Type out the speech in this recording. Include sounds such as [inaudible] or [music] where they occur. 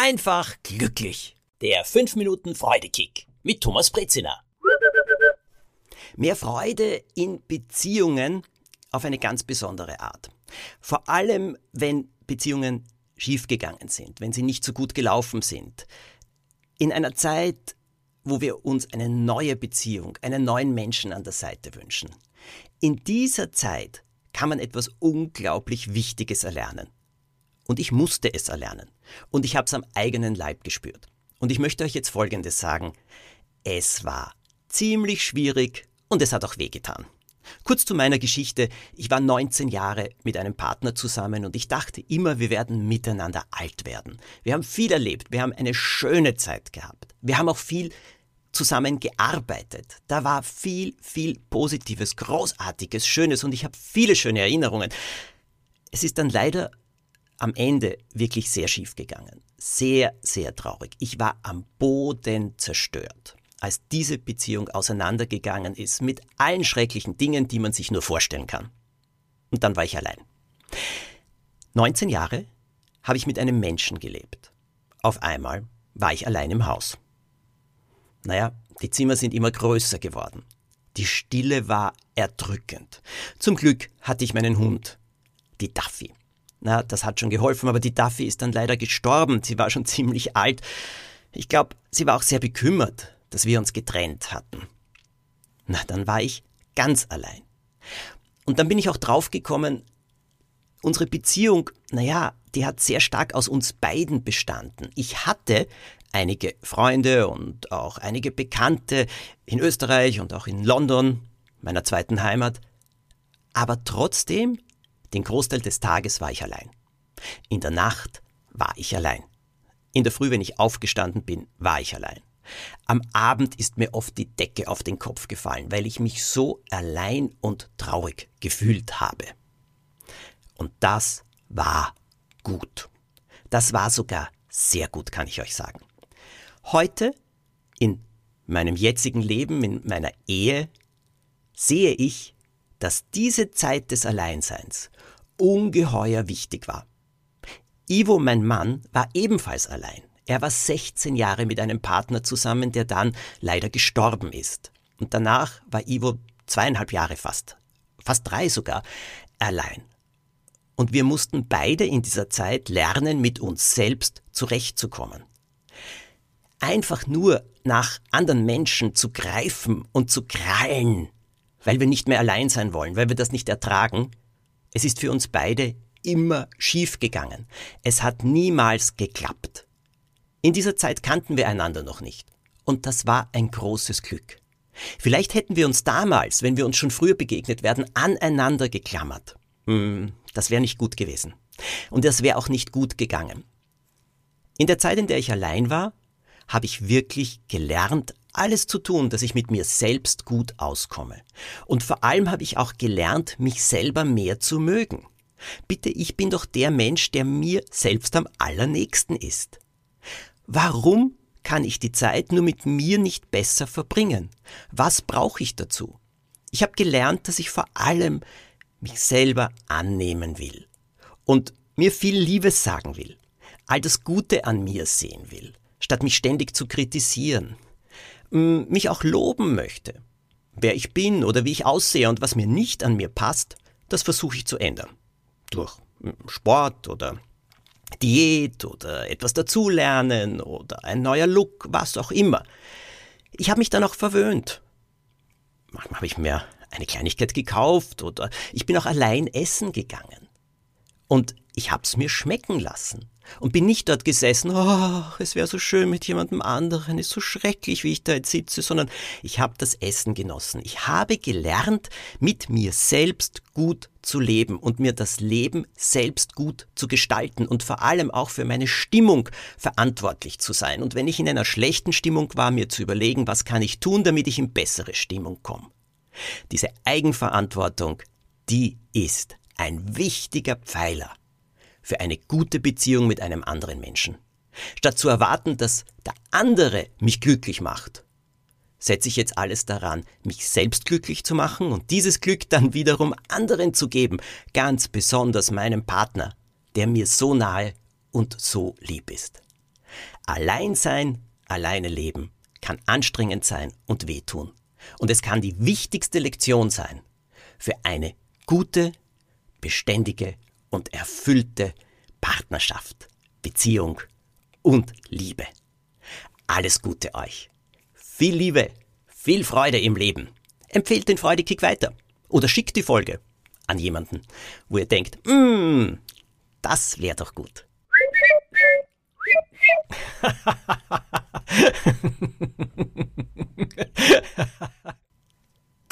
einfach glücklich. Der 5 Minuten Freudekick mit Thomas Brezina. Mehr Freude in Beziehungen auf eine ganz besondere Art. Vor allem, wenn Beziehungen schiefgegangen sind, wenn sie nicht so gut gelaufen sind. In einer Zeit, wo wir uns eine neue Beziehung, einen neuen Menschen an der Seite wünschen. In dieser Zeit kann man etwas unglaublich Wichtiges erlernen. Und ich musste es erlernen. Und ich habe es am eigenen Leib gespürt. Und ich möchte euch jetzt Folgendes sagen. Es war ziemlich schwierig und es hat auch wehgetan. Kurz zu meiner Geschichte. Ich war 19 Jahre mit einem Partner zusammen und ich dachte immer, wir werden miteinander alt werden. Wir haben viel erlebt. Wir haben eine schöne Zeit gehabt. Wir haben auch viel zusammen gearbeitet. Da war viel, viel Positives, Großartiges, Schönes und ich habe viele schöne Erinnerungen. Es ist dann leider am Ende wirklich sehr schief gegangen. Sehr, sehr traurig. Ich war am Boden zerstört, als diese Beziehung auseinandergegangen ist mit allen schrecklichen Dingen, die man sich nur vorstellen kann. Und dann war ich allein. 19 Jahre habe ich mit einem Menschen gelebt. Auf einmal war ich allein im Haus. Naja, die Zimmer sind immer größer geworden. Die Stille war erdrückend. Zum Glück hatte ich meinen Hund, die Duffy. Na, das hat schon geholfen, aber die Duffy ist dann leider gestorben. Sie war schon [laughs] ziemlich alt. Ich glaube, sie war auch sehr bekümmert, dass wir uns getrennt hatten. Na, dann war ich ganz allein. Und dann bin ich auch draufgekommen, unsere Beziehung, naja, die hat sehr stark aus uns beiden bestanden. Ich hatte einige Freunde und auch einige Bekannte in Österreich und auch in London, meiner zweiten Heimat. Aber trotzdem, den Großteil des Tages war ich allein. In der Nacht war ich allein. In der Früh, wenn ich aufgestanden bin, war ich allein. Am Abend ist mir oft die Decke auf den Kopf gefallen, weil ich mich so allein und traurig gefühlt habe. Und das war gut. Das war sogar sehr gut, kann ich euch sagen. Heute, in meinem jetzigen Leben, in meiner Ehe, sehe ich, dass diese Zeit des Alleinseins ungeheuer wichtig war. Ivo, mein Mann, war ebenfalls allein. Er war 16 Jahre mit einem Partner zusammen, der dann leider gestorben ist. Und danach war Ivo zweieinhalb Jahre fast, fast drei sogar, allein. Und wir mussten beide in dieser Zeit lernen, mit uns selbst zurechtzukommen einfach nur nach anderen Menschen zu greifen und zu krallen, weil wir nicht mehr allein sein wollen, weil wir das nicht ertragen, es ist für uns beide immer schief gegangen. Es hat niemals geklappt. In dieser Zeit kannten wir einander noch nicht. Und das war ein großes Glück. Vielleicht hätten wir uns damals, wenn wir uns schon früher begegnet werden, aneinander geklammert. Hm, das wäre nicht gut gewesen. Und das wäre auch nicht gut gegangen. In der Zeit, in der ich allein war, habe ich wirklich gelernt, alles zu tun, dass ich mit mir selbst gut auskomme. Und vor allem habe ich auch gelernt, mich selber mehr zu mögen. Bitte, ich bin doch der Mensch, der mir selbst am allernächsten ist. Warum kann ich die Zeit nur mit mir nicht besser verbringen? Was brauche ich dazu? Ich habe gelernt, dass ich vor allem mich selber annehmen will und mir viel Liebes sagen will, all das Gute an mir sehen will statt mich ständig zu kritisieren, mich auch loben möchte. Wer ich bin oder wie ich aussehe und was mir nicht an mir passt, das versuche ich zu ändern. Durch Sport oder Diät oder etwas dazulernen oder ein neuer Look, was auch immer. Ich habe mich dann auch verwöhnt. Manchmal habe ich mir eine Kleinigkeit gekauft oder ich bin auch allein essen gegangen. Und ich hab's mir schmecken lassen und bin nicht dort gesessen, oh, es wäre so schön mit jemandem anderen, ist so schrecklich, wie ich da jetzt sitze, sondern ich habe das Essen genossen. Ich habe gelernt, mit mir selbst gut zu leben und mir das Leben selbst gut zu gestalten und vor allem auch für meine Stimmung verantwortlich zu sein. Und wenn ich in einer schlechten Stimmung war, mir zu überlegen, was kann ich tun, damit ich in bessere Stimmung komme. Diese Eigenverantwortung, die ist ein wichtiger Pfeiler für eine gute Beziehung mit einem anderen Menschen. Statt zu erwarten, dass der andere mich glücklich macht, setze ich jetzt alles daran, mich selbst glücklich zu machen und dieses Glück dann wiederum anderen zu geben, ganz besonders meinem Partner, der mir so nahe und so lieb ist. Allein sein, alleine leben kann anstrengend sein und wehtun. Und es kann die wichtigste Lektion sein für eine gute, beständige und erfüllte Partnerschaft, Beziehung und Liebe. Alles Gute euch. Viel Liebe, viel Freude im Leben. Empfehlt den Freudekick weiter oder schickt die Folge an jemanden, wo ihr denkt, mm, das wäre doch gut. [laughs]